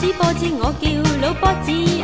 子波子，我叫老波子。